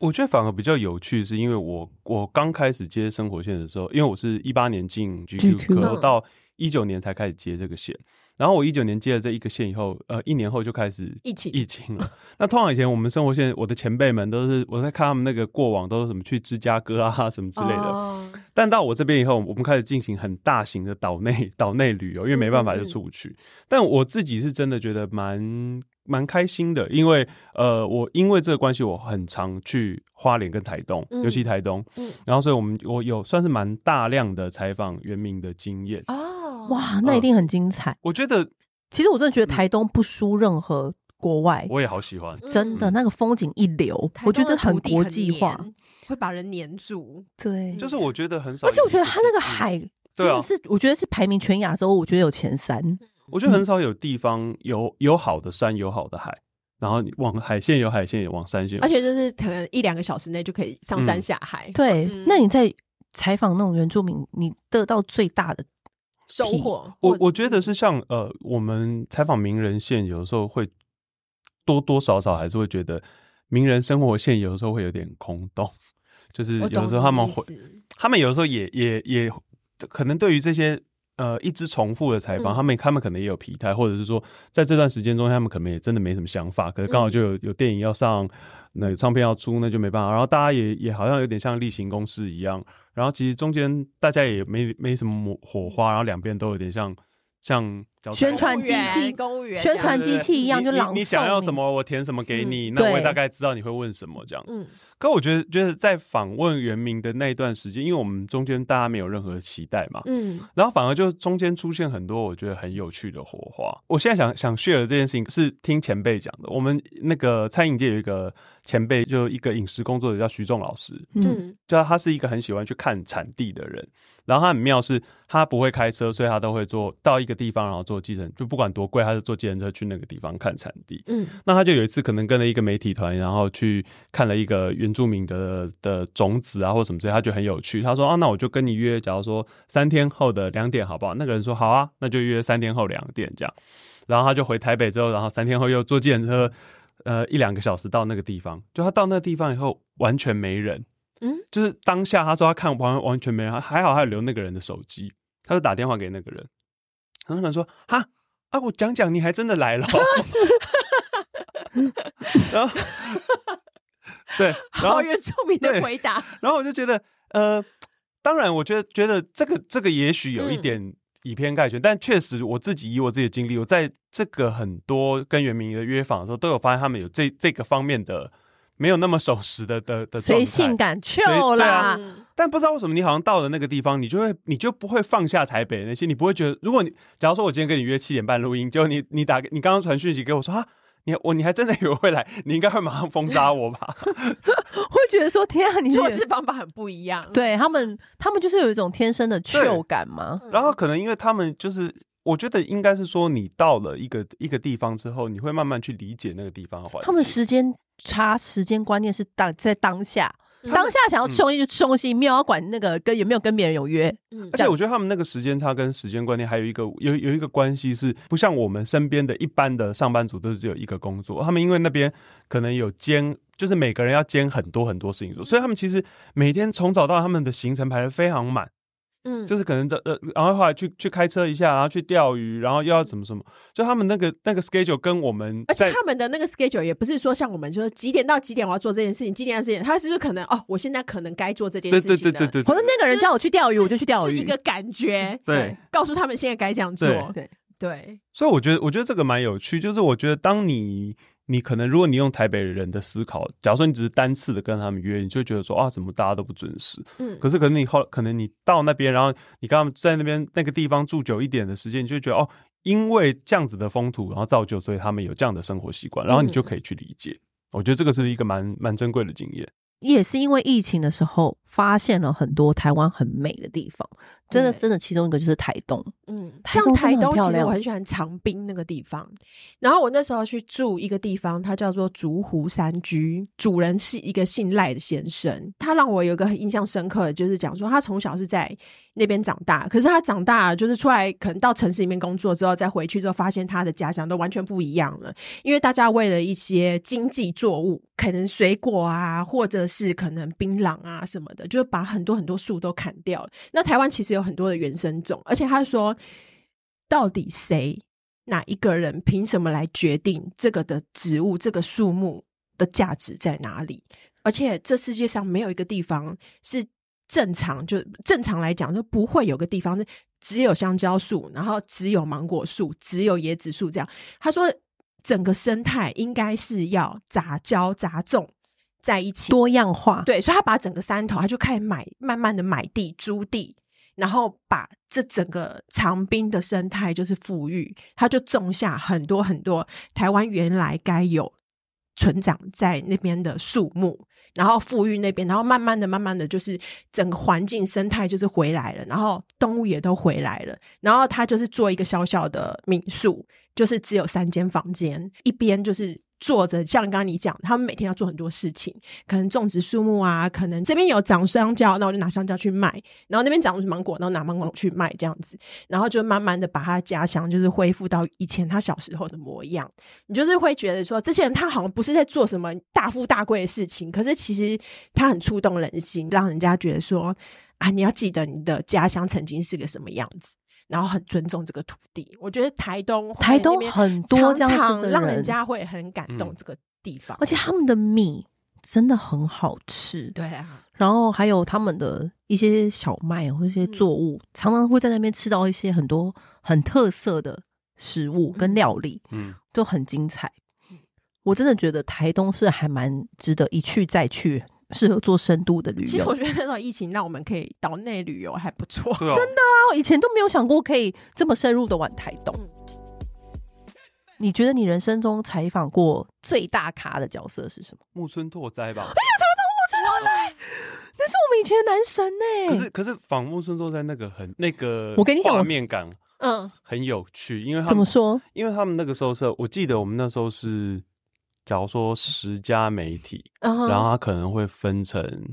我觉得反而比较有趣，是因为我我刚开始接生活线的时候，因为我是一八年进 GQ，然后到一九年才开始接这个线。然后我一九年接了这一个线以后，呃，一年后就开始疫情疫情了。那通常以前我们生活线，我的前辈们都是我在看他们那个过往都是什么去芝加哥啊什么之类的。Oh. 但到我这边以后，我们开始进行很大型的岛内 岛内旅游，因为没办法就出不去。嗯嗯嗯。但我自己是真的觉得蛮蛮开心的，因为呃，我因为这个关系，我很常去花莲跟台东，嗯、尤其台东。嗯。然后，所以我们我有算是蛮大量的采访原民的经验。Oh. 哇，那一定很精彩。呃、我觉得，其实我真的觉得台东不输任何国外。嗯、我也好喜欢，真的那个风景一流，我觉得很国际化，会把人黏住。对，就是我觉得很少。而且我觉得它那个海真的是，我觉得是排名全亚洲，我觉得有前三。我觉得很少有地方有有好的山，有好的海，然后往海线有海线，有往山线，而且就是可能一两个小时内就可以上山下海。嗯、对，嗯、那你在采访那种原住民，你得到最大的？收获，我我觉得是像呃，我们采访名人线，有时候会多多少少还是会觉得名人生活线有时候会有点空洞，就是有时候他们会，他们有时候也也也可能对于这些呃一直重复的采访，嗯、他们他们可能也有疲态，或者是说在这段时间中，他们可能也真的没什么想法，可是刚好就有有电影要上。那唱片要出，那就没办法。然后大家也也好像有点像例行公事一样。然后其实中间大家也没没什么火花，然后两边都有点像像。宣传机器，公务员，宣传机器一样，就朗诵。你想要什么，我填什么给你。那我也大概知道你会问什么，这样。嗯。可我觉得，就是在访问原名的那一段时间，因为我们中间大家没有任何期待嘛，嗯。然后反而就中间出现很多我觉得很有趣的火花。我现在想想 share 这件事情，是听前辈讲的。我们那个餐饮界有一个前辈，就一个饮食工作者叫徐仲老师，嗯，就他是一个很喜欢去看产地的人。然后他很妙，是他不会开车，所以他都会坐到一个地方，然后坐计程，就不管多贵，他就坐计程车去那个地方看产地。嗯，那他就有一次可能跟了一个媒体团，然后去看了一个原住民的的种子啊，或什么之类，他觉得很有趣。他说啊，那我就跟你约，假如说三天后的两点，好不好？那个人说好啊，那就约三天后两点这样。然后他就回台北之后，然后三天后又坐计程车，呃，一两个小时到那个地方。就他到那个地方以后，完全没人。嗯，就是当下他说他看完完全没人，还好他有留那个人的手机，他就打电话给那个人，然后那个人说哈啊，我讲讲你还真的来了，然后对，然后原住民的回答，然后我就觉得呃，当然我觉得觉得这个这个也许有一点以偏概全，嗯、但确实我自己以我自己的经历，我在这个很多跟原民的约访的时候，都有发现他们有这这个方面的。没有那么守时的的的谁性感臭啦，但不知道为什么你好像到了那个地方，你就会你就不会放下台北那些，你不会觉得，如果你假如说我今天跟你约七点半录音，结果你你打你刚刚传讯息给我说啊，你我你还真的以为会来，你应该会马上封杀我吧？会觉得说天啊，你做 事方法很不一样，对他们他们就是有一种天生的嗅感嘛。然后可能因为他们就是。我觉得应该是说，你到了一个一个地方之后，你会慢慢去理解那个地方的环境。他们时间差、时间观念是当在当下，当下想要冲一就吃东西，没有要管那个跟有没有跟别人有约。嗯，而且我觉得他们那个时间差跟时间观念还有一个有有一个关系是，不像我们身边的一般的上班族都是只有一个工作，他们因为那边可能有兼，就是每个人要兼很多很多事情做，所以他们其实每天从早到他们的行程排的非常满。嗯，就是可能这呃，然后后来去去开车一下，然后去钓鱼，然后又要怎么什么，就他们那个那个 schedule 跟我们，而且他们的那个 schedule 也不是说像我们，就是几点到几点我要做这件事情，几点到几点，他是可能哦，我现在可能该做这件事情。对对对对对，或者那个人叫我去钓鱼，我就去钓鱼，是一个感觉，对，告诉他们现在该这样做，对对。所以我觉得，我觉得这个蛮有趣，就是我觉得当你。你可能，如果你用台北人的思考，假如说你只是单次的跟他们约，你就觉得说啊，怎么大家都不准时？嗯，可是可能你后可能你到那边，然后你跟他们在那边那个地方住久一点的时间，你就觉得哦，因为这样子的风土，然后造就，所以他们有这样的生活习惯，然后你就可以去理解。嗯、我觉得这个是一个蛮蛮珍贵的经验。也是因为疫情的时候，发现了很多台湾很美的地方。真的，真的，其中一个就是台东。嗯，像台东，其实我很喜欢长滨那个地方。然后我那时候去住一个地方，它叫做竹湖山居，主人是一个姓赖的先生。他让我有一个很印象深刻的，就是讲说他从小是在那边长大，可是他长大了，就是出来可能到城市里面工作之后，再回去之后，发现他的家乡都完全不一样了。因为大家为了一些经济作物，可能水果啊，或者是可能槟榔啊什么的，就是把很多很多树都砍掉了。那台湾其实有很多的原生种，而且他说，到底谁哪一个人凭什么来决定这个的植物、这个树木的价值在哪里？而且这世界上没有一个地方是正常，就正常来讲，就不会有个地方是只有香蕉树，然后只有芒果树，只有椰子树这样。他说，整个生态应该是要杂交杂种在一起，多样化。对，所以他把整个山头，他就开始买，慢慢的买地租地。然后把这整个长滨的生态就是富裕，他就种下很多很多台湾原来该有存长在那边的树木，然后富裕那边，然后慢慢的、慢慢的就是整个环境生态就是回来了，然后动物也都回来了，然后他就是做一个小小的民宿，就是只有三间房间，一边就是。做着像刚刚你讲，他们每天要做很多事情，可能种植树木啊，可能这边有长香蕉，那我就拿香蕉去卖，然后那边长的是芒果，然后拿芒果去卖，这样子，然后就慢慢的把他家乡就是恢复到以前他小时候的模样。你就是会觉得说，这些人他好像不是在做什么大富大贵的事情，可是其实他很触动人心，让人家觉得说啊，你要记得你的家乡曾经是个什么样子。然后很尊重这个土地，我觉得台东台东很多这样子的人，让人家会很感动这个地方，而且他们的米真的很好吃。对啊，然后还有他们的一些小麦或一些作物，嗯、常常会在那边吃到一些很多很特色的食物跟料理，嗯，都很精彩。嗯、我真的觉得台东是还蛮值得一去再去。适合做深度的旅游。其实我觉得那种疫情让我们可以岛内旅游还不错。哦、真的啊，以前都没有想过可以这么深入的玩台东。嗯、你觉得你人生中采访过最大咖的角色是什么？木村拓哉吧。哎呀，怎么访木村拓哉？那是我们以前的男神呢。可是可是访木村拓哉那个很那个，我跟你讲，画面感嗯很有趣，因为他怎么说？因为他们那个时候是，我记得我们那时候是。假如说十家媒体，uh huh. 然后它可能会分成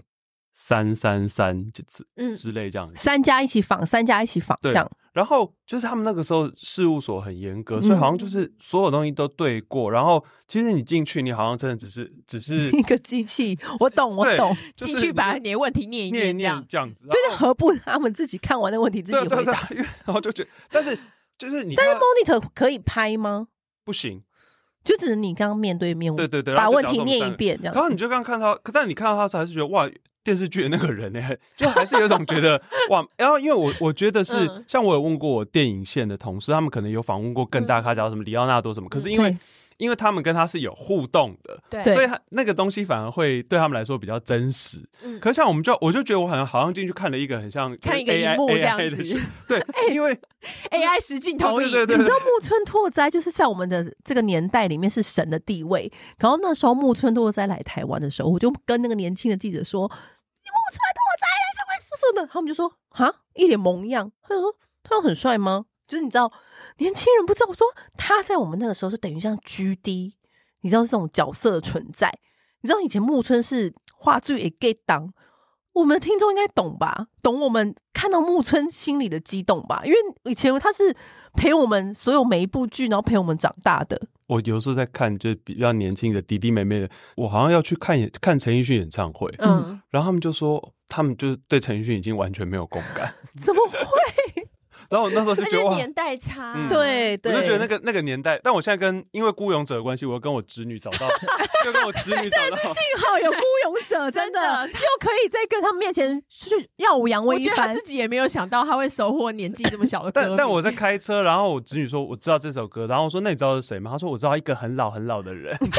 三三三之嗯之类这样，三家一起访，三家一起访，对，这样。然后就是他们那个时候事务所很严格，嗯、所以好像就是所有东西都对过。然后其实你进去，你好像真的只是只 是一个机器。我懂，我懂。进去把你的问题念一念，这样子。就是何不他们自己看完的问题自己回答？对对对，然后就觉得，但是就是你，但是 monitor 可以拍吗？不行。就只能你刚刚面对面，对对对，把问题念一遍这样。然后你就刚刚看到，可但你看到他时还是觉得哇，电视剧的那个人呢、欸，就还是有种觉得哇。然后因为我我觉得是，嗯、像我有问过我电影线的同事，他们可能有访问过更大咖，叫什么里奥纳多什么，可是因为。嗯因为他们跟他是有互动的，对，所以他那个东西反而会对他们来说比较真实。嗯，可是像我们就我就觉得我好像好像进去看了一个很像看一个荧幕这样子，对，因为 AI 实镜投影。对对对，你知道木村拓哉就是在我们的这个年代里面是神的地位。然后那时候木村拓哉来台湾的时候，我就跟那个年轻的记者说：“你木村拓哉来台湾说什么？”他们就说：“哈，一脸懵样。”他就说：“他很帅吗？”就是你知道，年轻人不知道。我说他在我们那个时候是等于像 GD，你知道是这种角色的存在。你知道以前木村是话剧也 get 档，我们的听众应该懂吧？懂我们看到木村心里的激动吧？因为以前他是陪我们所有每一部剧，然后陪我们长大的。我有时候在看，就是比较年轻的弟弟妹妹的，我好像要去看演看陈奕迅演唱会，嗯，然后他们就说，他们就对陈奕迅已经完全没有共感，怎么会？然后我那时候就觉得年代差，嗯、对对，我就觉得那个那个年代，但我现在跟因为孤勇者的关系，我跟我侄女找到，就跟我侄女找到，幸好有孤勇者，真的又可以在跟他们面前去耀武扬威。我觉得他自己也没有想到他会收获年纪这么小的歌。但但我在开车，然后我侄女说我知道这首歌，然后我说那你知道是谁吗？他说我知道一个很老很老的人。但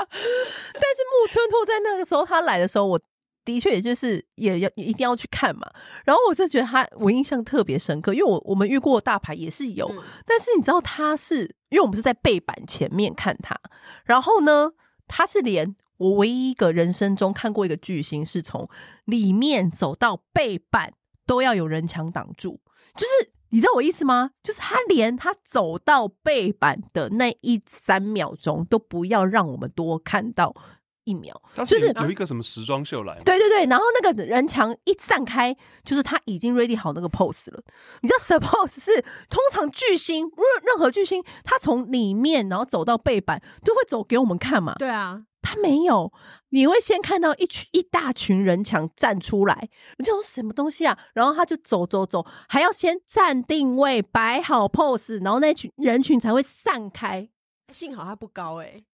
是木村拓在那个时候他来的时候，我。的确，也就是也要一定要去看嘛。然后我就觉得他，我印象特别深刻，因为我我们遇过大牌也是有，嗯、但是你知道他是，因为我们是在背板前面看他，然后呢，他是连我唯一一个人生中看过一个巨星是从里面走到背板都要有人墙挡住，就是你知道我意思吗？就是他连他走到背板的那一三秒钟都不要让我们多看到。一秒，就是有一个什么时装秀来，对对对，然后那个人墙一散开，就是他已经 ready 好那个 pose 了。你知道 suppose 是通常巨星，任任何巨星，他从里面然后走到背板都会走给我们看嘛？对啊，他没有，你会先看到一群一大群人墙站出来，你就说什么东西啊？然后他就走走走，还要先站定位，摆好 pose，然后那群人群才会散开。幸好他不高哎、欸。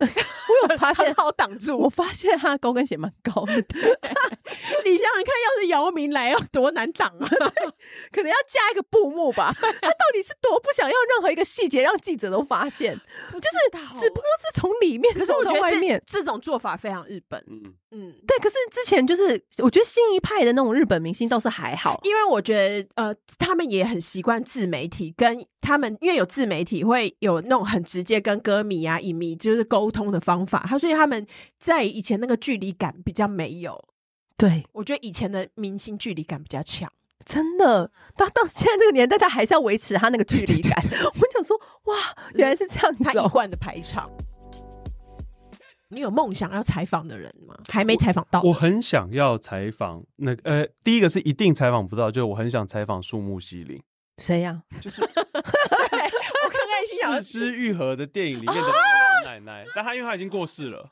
我有发现，好挡住。我发现他高跟鞋蛮高的。你想想看，要是姚明来，要多难挡啊！可能要加一个布幕吧。他到底是多不想要任何一个细节让记者都发现？就是只不过是从里面，可是我觉得外面这种做法非常日本。嗯嗯，对。可是之前就是，我觉得新一派的那种日本明星倒是还好，因为我觉得呃，他们也很习惯自媒体，跟他们因为有自媒体会有那种很直接跟歌迷啊、影迷就是沟。通的方法，他所以他们在以前那个距离感比较没有。对，我觉得以前的明星距离感比较强，真的。到到现在这个年代，他还是要维持他那个距离感。我想说，哇，原来是这样子，他一贯的排场。你有梦想要采访的人吗？还没采访到我。我很想要采访那个、呃，第一个是一定采访不到，就是我很想采访树木希林。谁呀？就是 我看看《是枝裕和》的电影里面的奶奶，但她因为她已经过世了。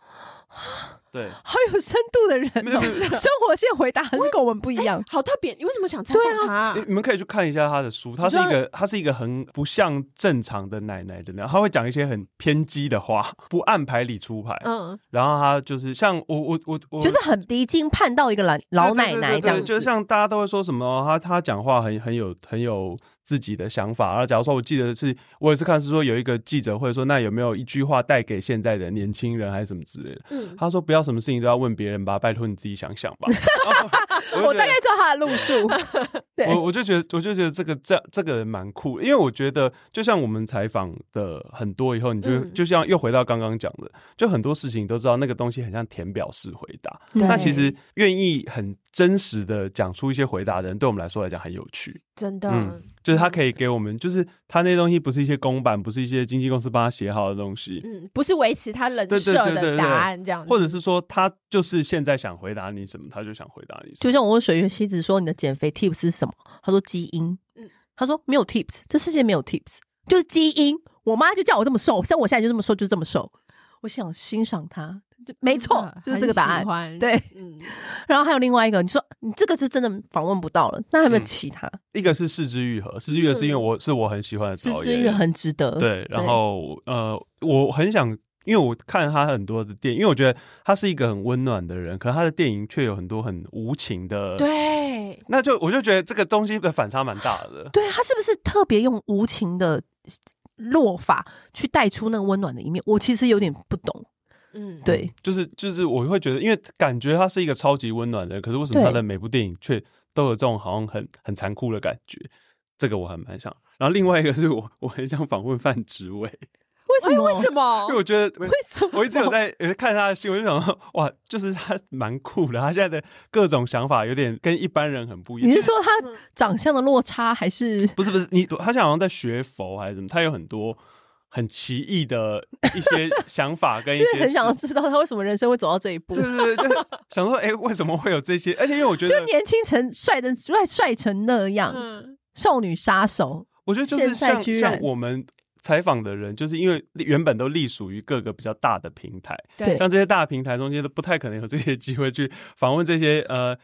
对，好有深度的人哦，生活线回答很跟我们不一样，好特别。你为什么想采访他？你们可以去看一下他的书，他是一个，他是一个很不像正常的奶奶的那样，他会讲一些很偏激的话，不按牌理出牌。嗯，然后他就是像我我我我，就是很离经叛道一个老老奶奶这样，就像大家都会说什么，他他讲话很很有很有自己的想法。然后假如说我记得是我也是看是说有一个记者会说，那有没有一句话带给现在的年轻人还是什么之类的？嗯，他说不要什么事情都要问别人吧，拜托你自己想想吧。我，我大概知道他的路数。对，我我就觉得，我就觉得这个这这个人蛮酷，因为我觉得就像我们采访的很多以后，你就、嗯、就像又回到刚刚讲的，就很多事情你都知道那个东西很像填表式回答。那其实愿意很真实的讲出一些回答的人，对我们来说来讲很有趣。真的、嗯，就是他可以给我们，就是他那东西不是一些公版，不是一些经纪公司帮他写好的东西，嗯，不是维持他人设的答案这样子，或者是说他就是现在想回答你什么，他就想回答你什么。就像我问水月希子说，你的减肥 tips 是什么？他说基因，嗯，他说没有 tips，这世界没有 tips，就是基因。我妈就叫我这么瘦，像我现在就这么瘦，就这么瘦。我想欣赏他。没错，就是这个答案。对，嗯，然后还有另外一个，你说你这个是真的访问不到了，那还有没有其他？嗯、一个是四肢愈合，四肢愈合是因为我是我很喜欢的导演，是枝裕和很值得。对，然后呃，我很想，因为我看他很多的电影，因为我觉得他是一个很温暖的人，可是他的电影却有很多很无情的。对，那就我就觉得这个东西的反差蛮大的。对，他是不是特别用无情的落法去带出那个温暖的一面？我其实有点不懂。嗯，对，就是就是，我会觉得，因为感觉他是一个超级温暖的人，可是为什么他的每部电影却都有这种好像很很残酷的感觉？这个我还蛮想。然后另外一个是我 我很想访问范植伟，为什么？为什么？因为我觉得 为什么？我一直有在看他的戏，我就想说，哇，就是他蛮酷的，他现在的各种想法有点跟一般人很不一样。你是说他长相的落差，还是？不是不是，你他现在好像在学佛还是什么？他有很多。很奇异的一些想法跟一些，就是很想要知道他为什么人生会走到这一步。对对对，就想说，哎、欸，为什么会有这些？而且因为我觉得，就年轻成帅的帅帅成那样，嗯、少女杀手。我觉得就是像像我们采访的人，就是因为原本都隶属于各个比较大的平台，对，像这些大平台中间都不太可能有这些机会去访问这些呃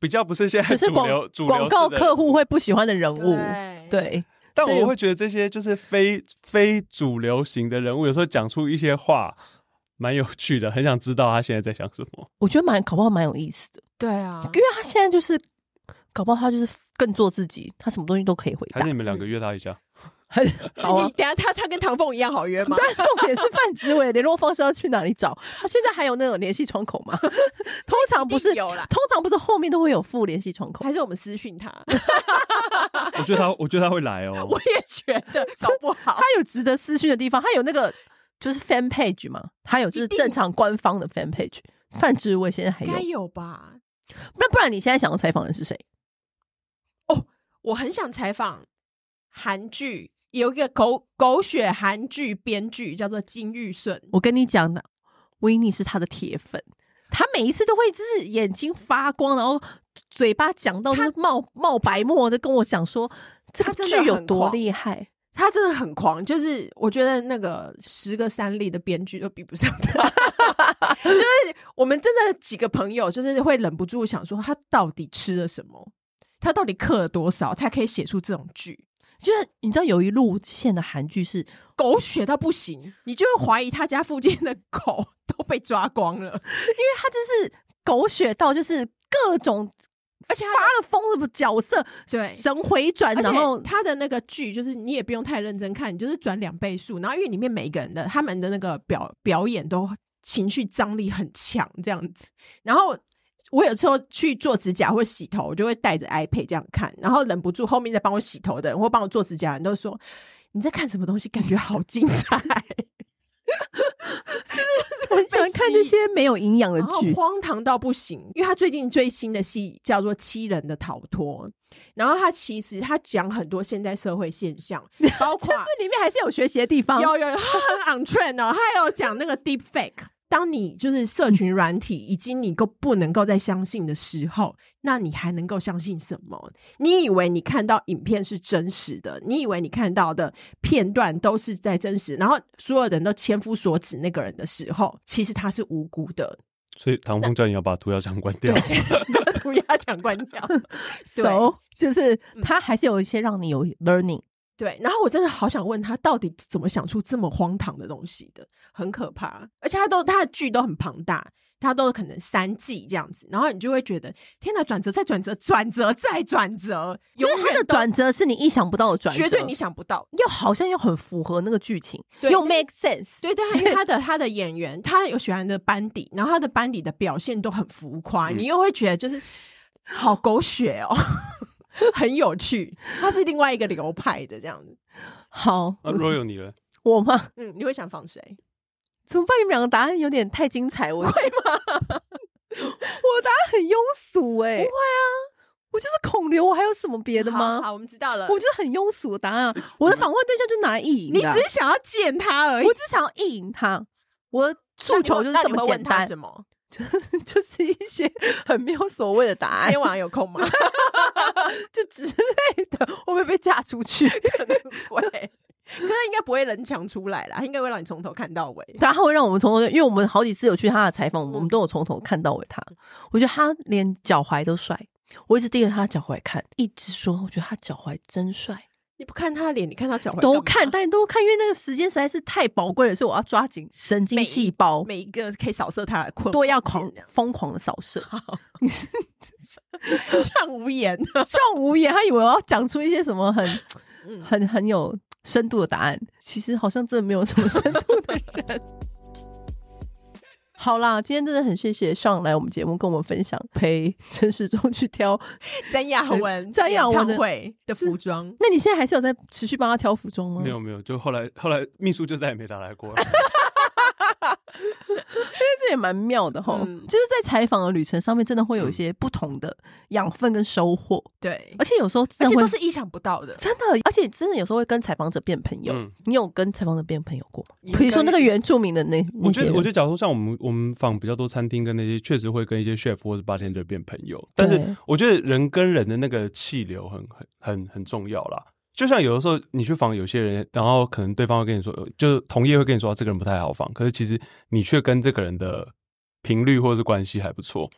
比较不是现在主流主流广告客户会不喜欢的人物，对。对但我会觉得这些就是非非主流型的人物，有时候讲出一些话蛮有趣的，很想知道他现在在想什么。我觉得蛮搞不好蛮有意思的。对啊，因为他现在就是搞不好他就是更做自己，他什么东西都可以回答。还是你们两个约他一下？很 好啊。你等下他他跟唐凤一样好约吗？但重点是范植伟联络方式要去哪里找？他 现在还有那种联系窗口吗？通常不是有啦，通常不是后面都会有副联系窗口，还是我们私讯他？我觉得他，我觉得他会来哦。我也觉得，搞不好他有值得私讯的地方。他有那个就是 fan page 嘛，他有就是正常官方的 fan page。范植伟现在还有，该有吧？那不然你现在想要采访的是谁？哦，我很想采访韩剧，有一个狗狗血韩剧编剧叫做金玉顺。我跟你讲的，维尼是他的铁粉，他每一次都会就是眼睛发光，然后。嘴巴讲到他冒冒白沫的跟我讲说，这个剧有多厉害，他真的很狂，就是我觉得那个十个三立的编剧都比不上他，就是我们真的几个朋友就是会忍不住想说，他到底吃了什么，他到底嗑了多少，他可以写出这种剧。就是你知道有一路线的韩剧是狗血到不行，你就会怀疑他家附近的狗 都被抓光了，因为他就是狗血到就是。各种，而且发了疯，什么角色对神回转，然后他的那个剧就是你也不用太认真看，你就是转两倍速，然后因为里面每一个人的他们的那个表表演都情绪张力很强，这样子。然后我有时候去做指甲或洗头，我就会带着 iPad 这样看，然后忍不住后面在帮我洗头的人或帮我做指甲的人都说，你在看什么东西，感觉好精彩。就是很喜欢看那些没有营养的剧，荒唐到不行。因为他最近最新的戏叫做《七人的逃脱》，然后他其实他讲很多现代社会现象，包括里面还是有学习的地方，有有有他很 on trend 哦，他有讲那个 deep fake。当你就是社群软体以及你够不能够再相信的时候，那你还能够相信什么？你以为你看到影片是真实的？你以为你看到的片段都是在真实？然后所有人都千夫所指那个人的时候，其实他是无辜的。所以唐风叫你要把涂鸦墙关掉，把涂鸦墙关掉。So 就是他还是有一些让你有 learning。对，然后我真的好想问他，到底怎么想出这么荒唐的东西的？很可怕，而且他都他的剧都很庞大，他都可能三季这样子，然后你就会觉得天哪，转折再转折，转折再转折，就是他的转折是你意想不到的转折，绝对你想不到，又好像又很符合那个剧情，又 make sense，对对，因为他的他的演员，他有喜欢的班底，然后他的班底的表现都很浮夸，嗯、你又会觉得就是好狗血哦。很有趣，他是另外一个流派的这样子。好，那 Royal 你了，我吗？嗯，你会想放谁？怎么办？你们两个答案有点太精彩，我会吗？我答案很庸俗哎、欸，不会啊，我就是孔刘，我还有什么别的吗？好，好，我们知道了。我就是很庸俗的答案。我的访问对象就拿来意淫，你只是想要见他而已，我只想要意淫他。我的诉求就是这么简单。什么？就 就是一些很没有所谓的答案。今天晚上有空吗？就之类的，会不会被嫁出去？可能会，可是应该不会人墙出来啦，应该会让你从头看到尾。他会让我们从头，因为我们好几次有去他的采访，我们都有从头看到尾。他，我觉得他连脚踝都帅，我一直盯着他的脚踝看，一直说，我觉得他脚踝真帅。你不看他的脸，你看他脚踝都看，但你都看，因为那个时间实在是太宝贵了，所以我要抓紧神经细胞，每一个可以扫射他的困，都要狂疯狂的扫射。像无言，像无言，他以为我要讲出一些什么很、很、很有深度的答案，其实好像真的没有什么深度的人。好啦，今天真的很谢谢上来我们节目跟我们分享，陪陈时中去挑 詹雅文、詹雅文的会的服装。那你现在还是有在持续帮他挑服装吗？没有没有，就后来后来秘书就再也没打来过了。这也蛮妙的哈，嗯就是在采访的旅程上面，真的会有一些不同的养分跟收获。对，而且有时候而且都是意想不到的。真的，而且真的有时候会跟采访者变朋友。嗯你有跟采访者变朋友过吗？比如说那个原住民的那我觉得，我觉得，假如说像我们我们访比较多餐厅跟那些，确实会跟一些 chef 或者 bartender 变朋友。但是我觉得人跟人的那个气流很很很很重要啦。就像有的时候你去访有些人，然后可能对方会跟你说，就是同业会跟你说这个人不太好访，可是其实你却跟这个人的频率或者是关系还不错，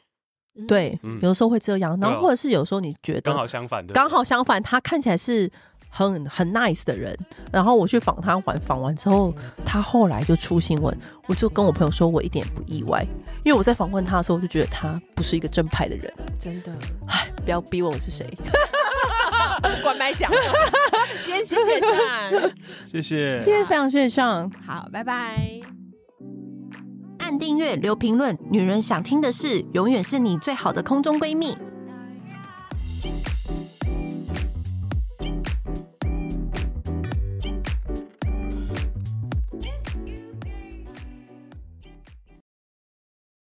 对，嗯。有时候会这样，然后或者是有时候你觉得刚好相反的，刚好相反，他看起来是很很 nice 的人，然后我去访他完，访完之后，他后来就出新闻，我就跟我朋友说，我一点不意外，因为我在访问他的时候，我就觉得他不是一个正派的人。真的，哎，不要逼问我是谁。管白讲。今天谢谢上，谢谢，谢谢非常谢谢上，好，拜拜。按订阅，留评论，女人想听的事，永远是你最好的空中闺蜜。